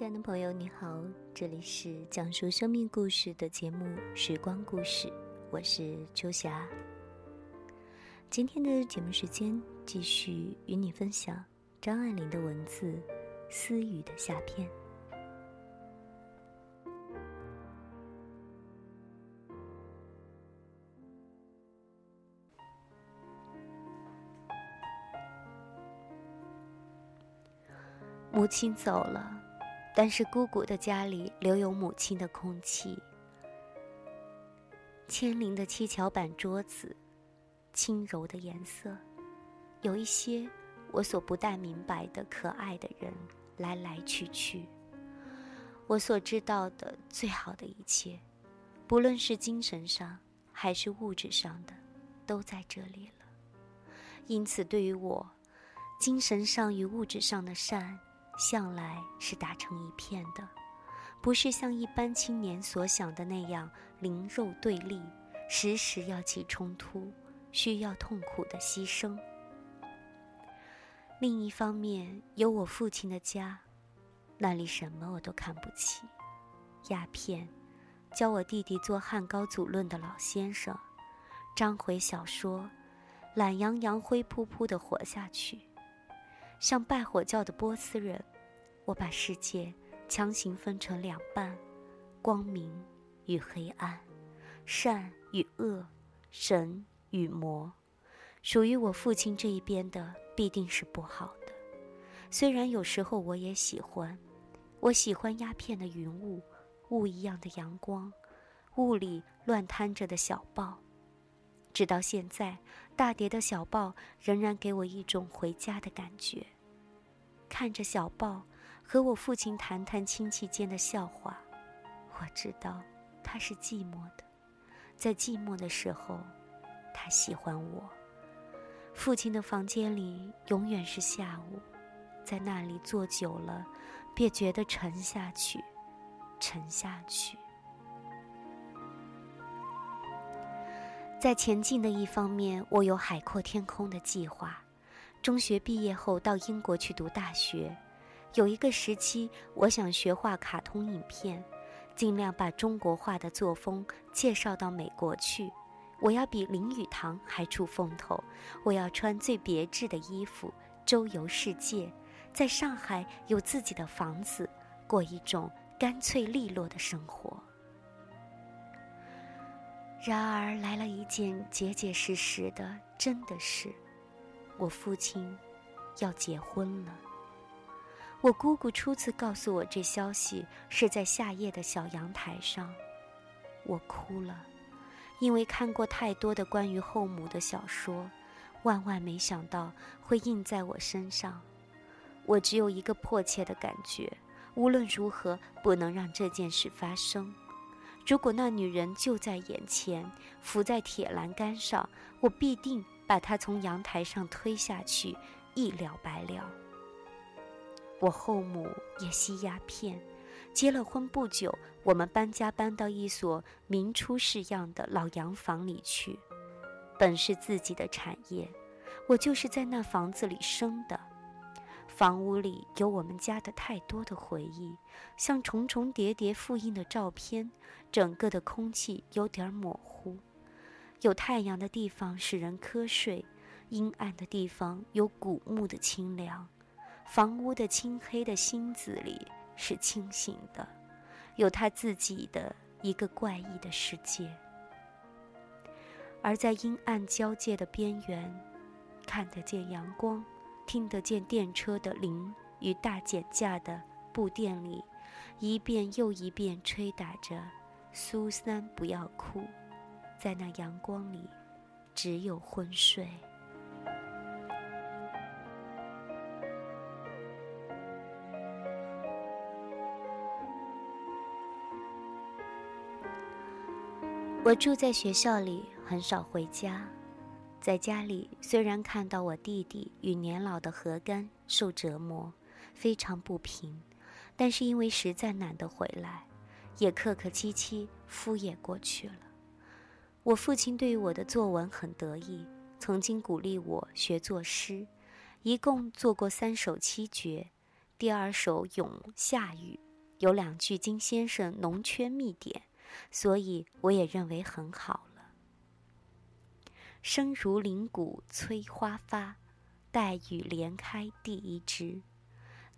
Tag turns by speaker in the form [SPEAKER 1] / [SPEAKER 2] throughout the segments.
[SPEAKER 1] 亲爱的朋友，你好，这里是讲述生命故事的节目《时光故事》，我是秋霞。今天的节目时间，继续与你分享张爱玲的文字《私语的下篇》。母亲走了。但是姑姑的家里留有母亲的空气，千灵的七巧板桌子，轻柔的颜色，有一些我所不太明白的可爱的人来来去去。我所知道的最好的一切，不论是精神上还是物质上的，都在这里了。因此，对于我，精神上与物质上的善。向来是打成一片的，不是像一般青年所想的那样灵肉对立，时时要起冲突，需要痛苦的牺牲。另一方面，有我父亲的家，那里什么我都看不起：鸦片，教我弟弟做汉高祖论的老先生，章回小说，懒洋洋、灰扑扑的活下去。像拜火教的波斯人，我把世界强行分成两半：光明与黑暗，善与恶，神与魔。属于我父亲这一边的必定是不好的。虽然有时候我也喜欢，我喜欢鸦片的云雾，雾一样的阳光，雾里乱摊着的小报。直到现在，大叠的小报仍然给我一种回家的感觉。看着小报，和我父亲谈谈亲戚间的笑话，我知道他是寂寞的，在寂寞的时候，他喜欢我。父亲的房间里永远是下午，在那里坐久了，便觉得沉下去，沉下去。在前进的一方面，我有海阔天空的计划。中学毕业后到英国去读大学，有一个时期，我想学画卡通影片，尽量把中国画的作风介绍到美国去。我要比林语堂还出风头，我要穿最别致的衣服，周游世界，在上海有自己的房子，过一种干脆利落的生活。然而来了一件结结实实的真的事，我父亲要结婚了。我姑姑初次告诉我这消息是在夏夜的小阳台上，我哭了，因为看过太多的关于后母的小说，万万没想到会印在我身上。我只有一个迫切的感觉，无论如何不能让这件事发生。如果那女人就在眼前，伏在铁栏杆上，我必定把她从阳台上推下去，一了百了。我后母也吸鸦片，结了婚不久，我们搬家搬到一所明初式样的老洋房里去，本是自己的产业，我就是在那房子里生的。房屋里有我们家的太多的回忆，像重重叠叠复印的照片。整个的空气有点模糊，有太阳的地方使人瞌睡，阴暗的地方有古木的清凉。房屋的青黑的心子里是清醒的，有他自己的一个怪异的世界。而在阴暗交界的边缘，看得见阳光。听得见电车的铃与大减价的布店里，一遍又一遍吹打着“苏三不要哭”，在那阳光里，只有昏睡。我住在学校里，很少回家。在家里，虽然看到我弟弟与年老的何干受折磨，非常不平，但是因为实在懒得回来，也客客气气敷衍过去了。我父亲对我的作文很得意，曾经鼓励我学作诗，一共做过三首七绝，第二首《咏夏雨》，有两句金先生浓圈密点，所以我也认为很好了。声如林谷催花发，待雨莲开第一枝。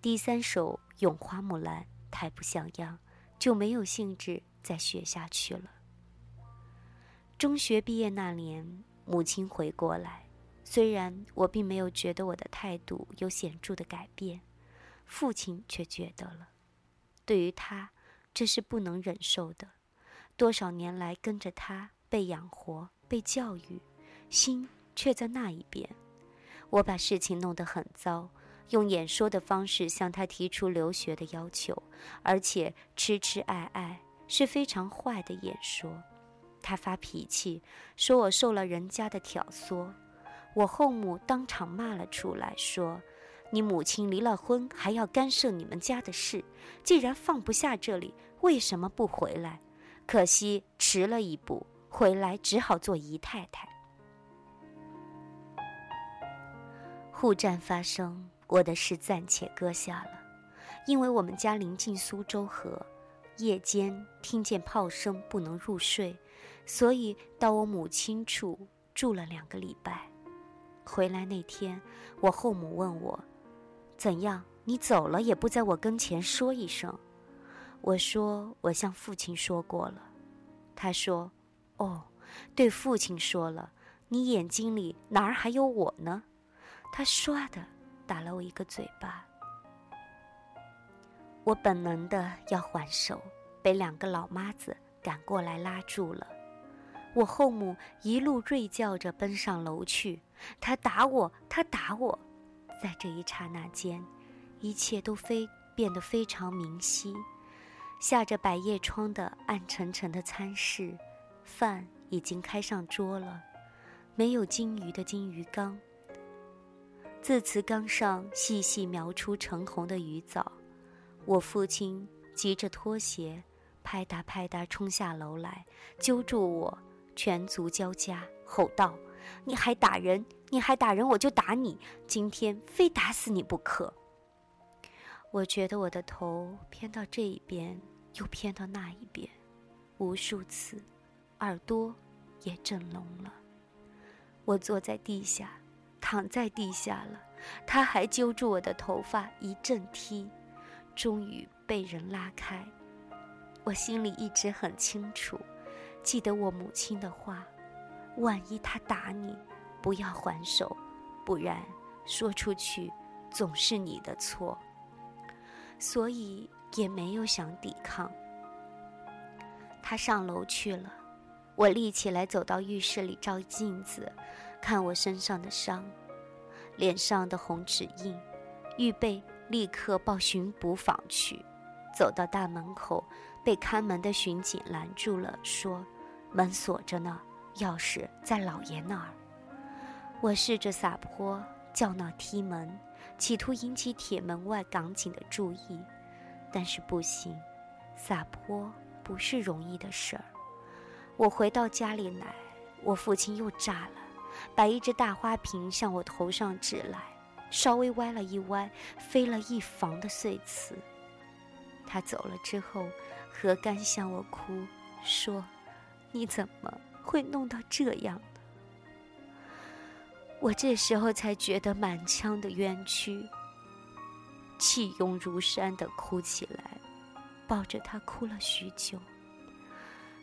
[SPEAKER 1] 第三首《咏花木兰》太不像样，就没有兴致再学下去了。中学毕业那年，母亲回国来，虽然我并没有觉得我的态度有显著的改变，父亲却觉得了。对于他，这是不能忍受的。多少年来跟着他，被养活，被教育。心却在那一边，我把事情弄得很糟，用演说的方式向他提出留学的要求，而且痴痴爱爱，是非常坏的演说。他发脾气，说我受了人家的挑唆，我后母当场骂了出来，说：“你母亲离了婚还要干涉你们家的事，既然放不下这里，为什么不回来？可惜迟了一步，回来只好做姨太太。”互战发生，我的事暂且搁下了，因为我们家临近苏州河，夜间听见炮声不能入睡，所以到我母亲处住了两个礼拜。回来那天，我后母问我：“怎样？你走了也不在我跟前说一声？”我说：“我向父亲说过了。”他说：“哦，对父亲说了，你眼睛里哪儿还有我呢？”他唰的打了我一个嘴巴，我本能的要还手，被两个老妈子赶过来拉住了。我后母一路锐叫着奔上楼去，他打我，他打我。在这一刹那间，一切都非变得非常明晰。下着百叶窗的暗沉沉的餐室，饭已经开上桌了，没有金鱼的金鱼缸。字词缸上细细描出橙红的鱼藻，我父亲急着脱鞋，拍打拍打冲下楼来，揪住我，拳足交加，吼道：“你还打人！你还打人！我就打你！今天非打死你不可！”我觉得我的头偏到这一边，又偏到那一边，无数次，耳朵也震聋了。我坐在地下。躺在地下了，他还揪住我的头发一阵踢，终于被人拉开。我心里一直很清楚，记得我母亲的话：万一他打你，不要还手，不然说出去总是你的错。所以也没有想抵抗。他上楼去了，我立起来走到浴室里照镜子。看我身上的伤，脸上的红指印，预备立刻报巡捕房去。走到大门口，被看门的巡警拦住了，说：“门锁着呢，钥匙在老爷那儿。”我试着撒泼叫闹踢门，企图引起铁门外港警的注意，但是不行，撒泼不是容易的事儿。我回到家里来，我父亲又炸了。把一只大花瓶向我头上指来，稍微歪了一歪，飞了一房的碎瓷。他走了之后，何干向我哭说：“你怎么会弄到这样呢？”我这时候才觉得满腔的冤屈，气涌如山的哭起来，抱着他哭了许久。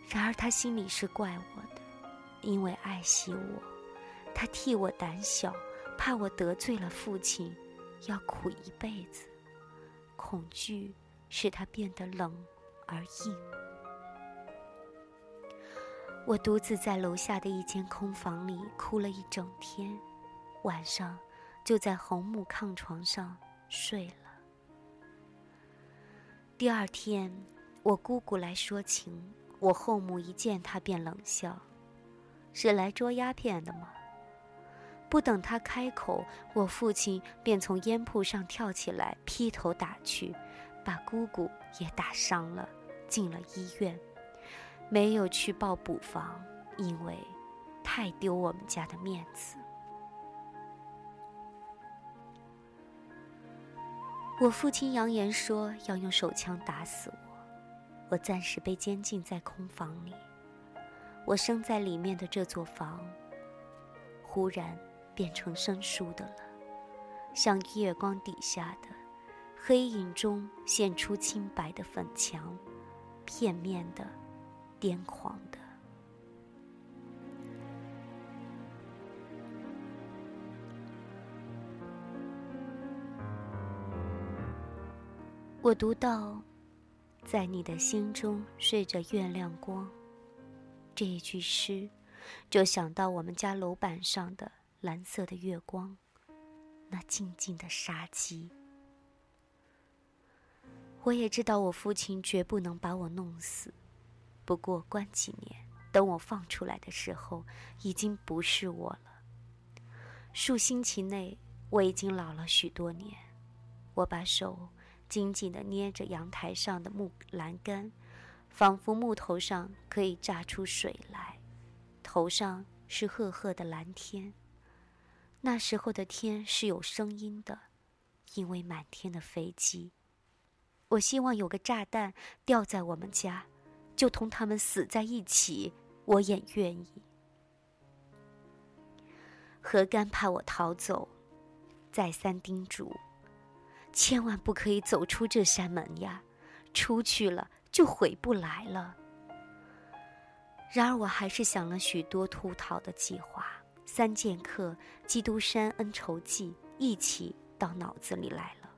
[SPEAKER 1] 然而他心里是怪我的，因为爱惜我。他替我胆小，怕我得罪了父亲，要苦一辈子。恐惧使他变得冷而硬。我独自在楼下的一间空房里哭了一整天，晚上就在红木炕床上睡了。第二天，我姑姑来说情，我后母一见她便冷笑：“是来捉鸦片的吗？”不等他开口，我父亲便从烟铺上跳起来，劈头打去，把姑姑也打伤了，进了医院。没有去报补房，因为太丢我们家的面子。我父亲扬言说要用手枪打死我，我暂时被监禁在空房里。我生在里面的这座房，忽然。变成生疏的了，像月光底下的黑影中现出清白的粉墙，片面的，癫狂我读到，在你的心中睡着月亮光，这一句诗，就想到我们家楼板上的。蓝色的月光，那静静的杀机。我也知道我父亲绝不能把我弄死，不过关几年，等我放出来的时候，已经不是我了。数星期内，我已经老了许多年。我把手紧紧地捏着阳台上的木栏杆，仿佛木头上可以榨出水来，头上是赫赫的蓝天。那时候的天是有声音的，因为满天的飞机。我希望有个炸弹掉在我们家，就同他们死在一起，我也愿意。何干怕我逃走，再三叮嘱：千万不可以走出这扇门呀，出去了就回不来了。然而我还是想了许多突逃的计划。三剑客、基督山恩仇记一起到脑子里来了。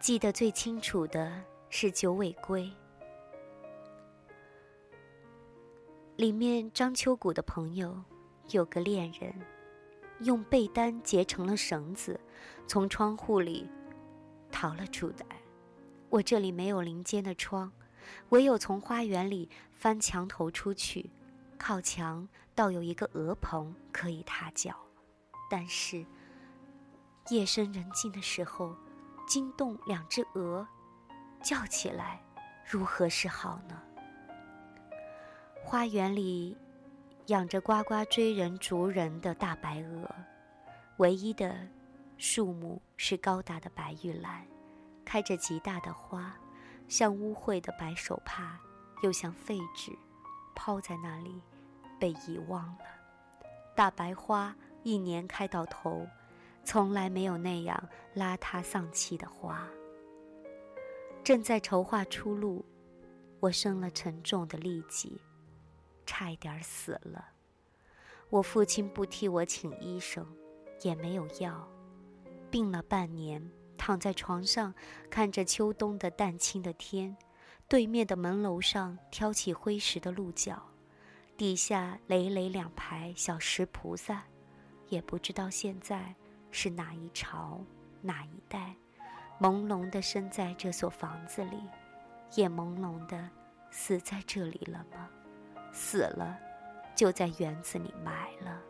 [SPEAKER 1] 记得最清楚的是《九尾龟》，里面张秋谷的朋友有个恋人，用被单结成了绳子，从窗户里逃了出来。我这里没有临间的窗，唯有从花园里翻墙头出去。靠墙倒有一个鹅棚可以踏脚，但是夜深人静的时候，惊动两只鹅，叫起来，如何是好呢？花园里养着呱呱追人逐人的大白鹅，唯一的树木是高大的白玉兰，开着极大的花，像污秽的白手帕，又像废纸，抛在那里。被遗忘了，大白花一年开到头，从来没有那样邋遢丧气的花。正在筹划出路，我生了沉重的痢疾，差一点死了。我父亲不替我请医生，也没有药，病了半年，躺在床上，看着秋冬的淡青的天，对面的门楼上挑起灰石的鹿角。底下累累两排小石菩萨，也不知道现在是哪一朝哪一代，朦胧的生在这所房子里，也朦胧的死在这里了吗？死了，就在园子里埋了。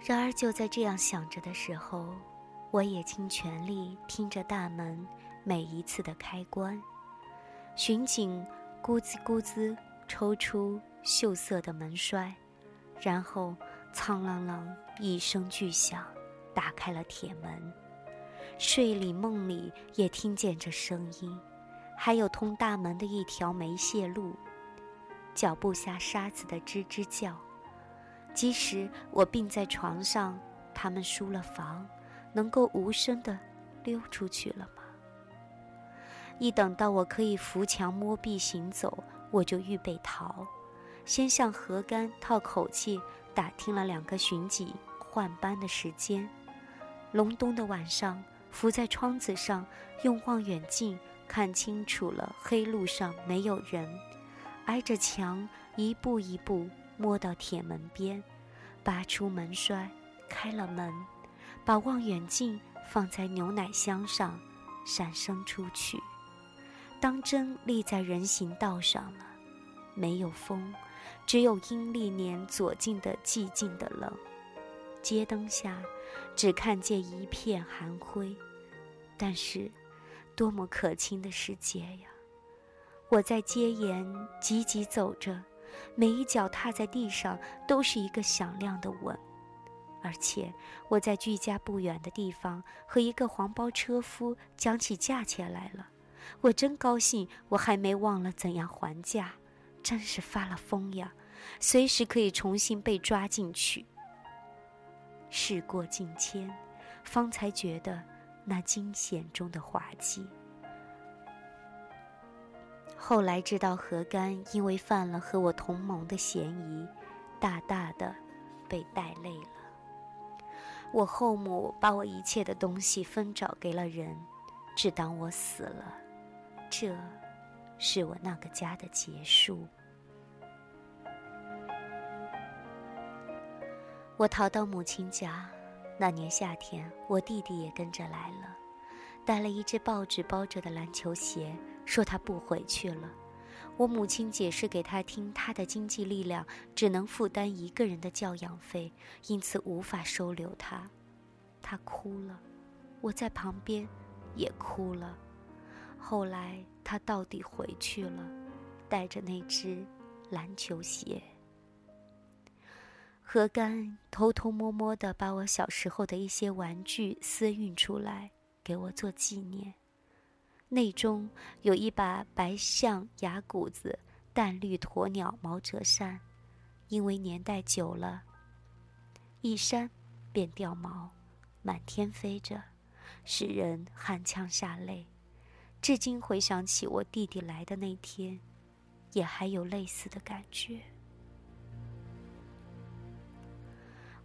[SPEAKER 1] 然而就在这样想着的时候，我也尽全力听着大门每一次的开关，巡警。咕滋咕滋抽出锈色的门栓，然后苍啷啷一声巨响，打开了铁门。睡里梦里也听见这声音，还有通大门的一条煤屑路，脚步下沙子的吱吱叫。即使我病在床上，他们输了房，能够无声的溜出去了吗？一等到我可以扶墙摸壁行走，我就预备逃。先向河干套口气，打听了两个巡警换班的时间。隆冬的晚上，伏在窗子上，用望远镜看清楚了黑路上没有人，挨着墙一步一步摸到铁门边，拔出门栓，开了门，把望远镜放在牛奶箱上，闪身出去。当真立在人行道上了，没有风，只有阴历年左近的寂静的冷。街灯下，只看见一片寒灰，但是，多么可亲的世界呀！我在街沿急急走着，每一脚踏在地上都是一个响亮的吻，而且我在距家不远的地方和一个黄包车夫讲起价钱来了。我真高兴，我还没忘了怎样还价，真是发了疯呀！随时可以重新被抓进去。事过境迁，方才觉得那惊险中的滑稽。后来知道何干因为犯了和我同盟的嫌疑，大大的被带累了。我后母把我一切的东西分找给了人，只当我死了。这，是我那个家的结束。我逃到母亲家，那年夏天，我弟弟也跟着来了，带了一只报纸包着的篮球鞋，说他不回去了。我母亲解释给他听，他的经济力量只能负担一个人的教养费，因此无法收留他。他哭了，我在旁边，也哭了。后来他到底回去了，带着那只篮球鞋。何干偷偷摸摸的把我小时候的一些玩具私运出来给我做纪念，内中有一把白象牙骨子淡绿鸵鸟毛折扇，因为年代久了，一扇便掉毛，满天飞着，使人汗腔下泪。至今回想起我弟弟来的那天，也还有类似的感觉。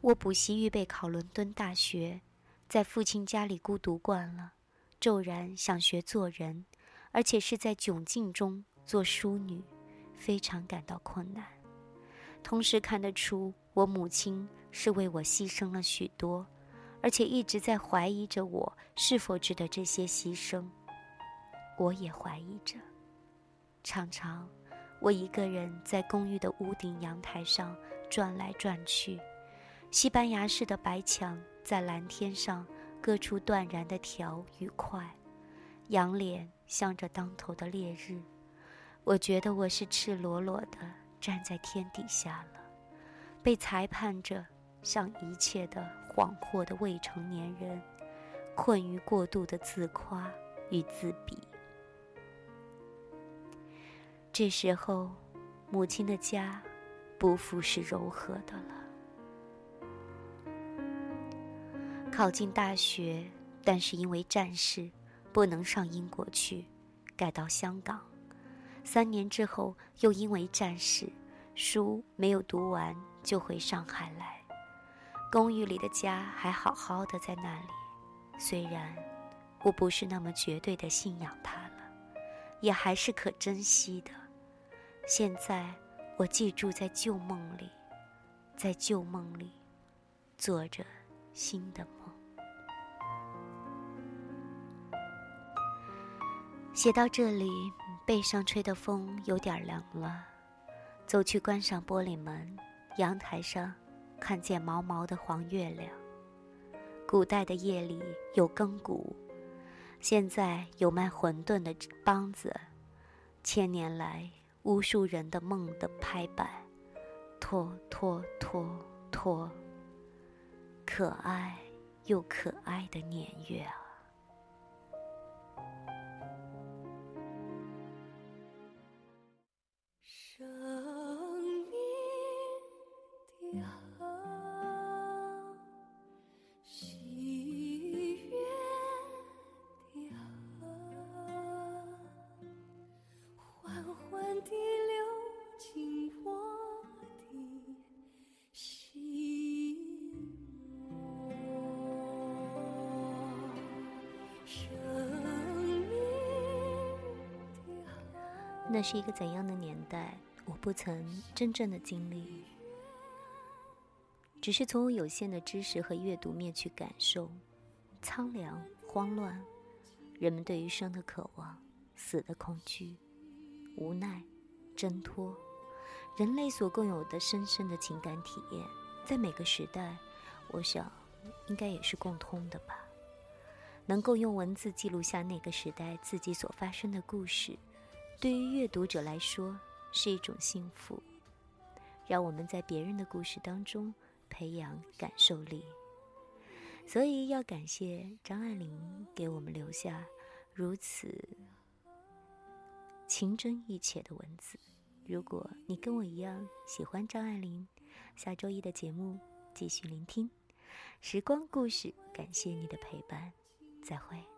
[SPEAKER 1] 我补习预备考伦敦大学，在父亲家里孤独惯了，骤然想学做人，而且是在窘境中做淑女，非常感到困难。同时看得出我母亲是为我牺牲了许多，而且一直在怀疑着我是否值得这些牺牲。我也怀疑着，常常我一个人在公寓的屋顶阳台上转来转去。西班牙式的白墙在蓝天上割出断然的条与块，仰脸向着当头的烈日，我觉得我是赤裸裸的站在天底下了，被裁判着像一切的恍惚的未成年人，困于过度的自夸与自比。这时候，母亲的家不复是柔和的了。考进大学，但是因为战事，不能上英国去，改到香港。三年之后，又因为战事，书没有读完，就回上海来。公寓里的家还好好的在那里，虽然我不是那么绝对的信仰它了，也还是可珍惜的。现在，我寄住在旧梦里，在旧梦里，做着新的梦。写到这里，背上吹的风有点凉了。走去关上玻璃门，阳台上看见毛毛的黄月亮。古代的夜里有更鼓，现在有卖馄饨的梆子。千年来无数人的梦的拍板，拖拖拖拖，可爱又可爱的年月啊！
[SPEAKER 2] 那是一个怎样的年代，我不曾真正的经历，只是从我有限的知识和阅读面去感受苍凉、慌乱，人们对于生的渴望、死的恐惧、无奈、挣脱，人类所共有的深深的情感体验，在每个时代，我想应该也是共通的吧。能够用文字记录下那个时代自己所发生的故事。对于阅读者来说是一种幸福，让我们在别人的故事当中培养感受力。所以要感谢张爱玲给我们留下如此情真意切的文字。如果你跟我一样喜欢张爱玲，下周一的节目继续聆听时光故事。感谢你的陪伴，再会。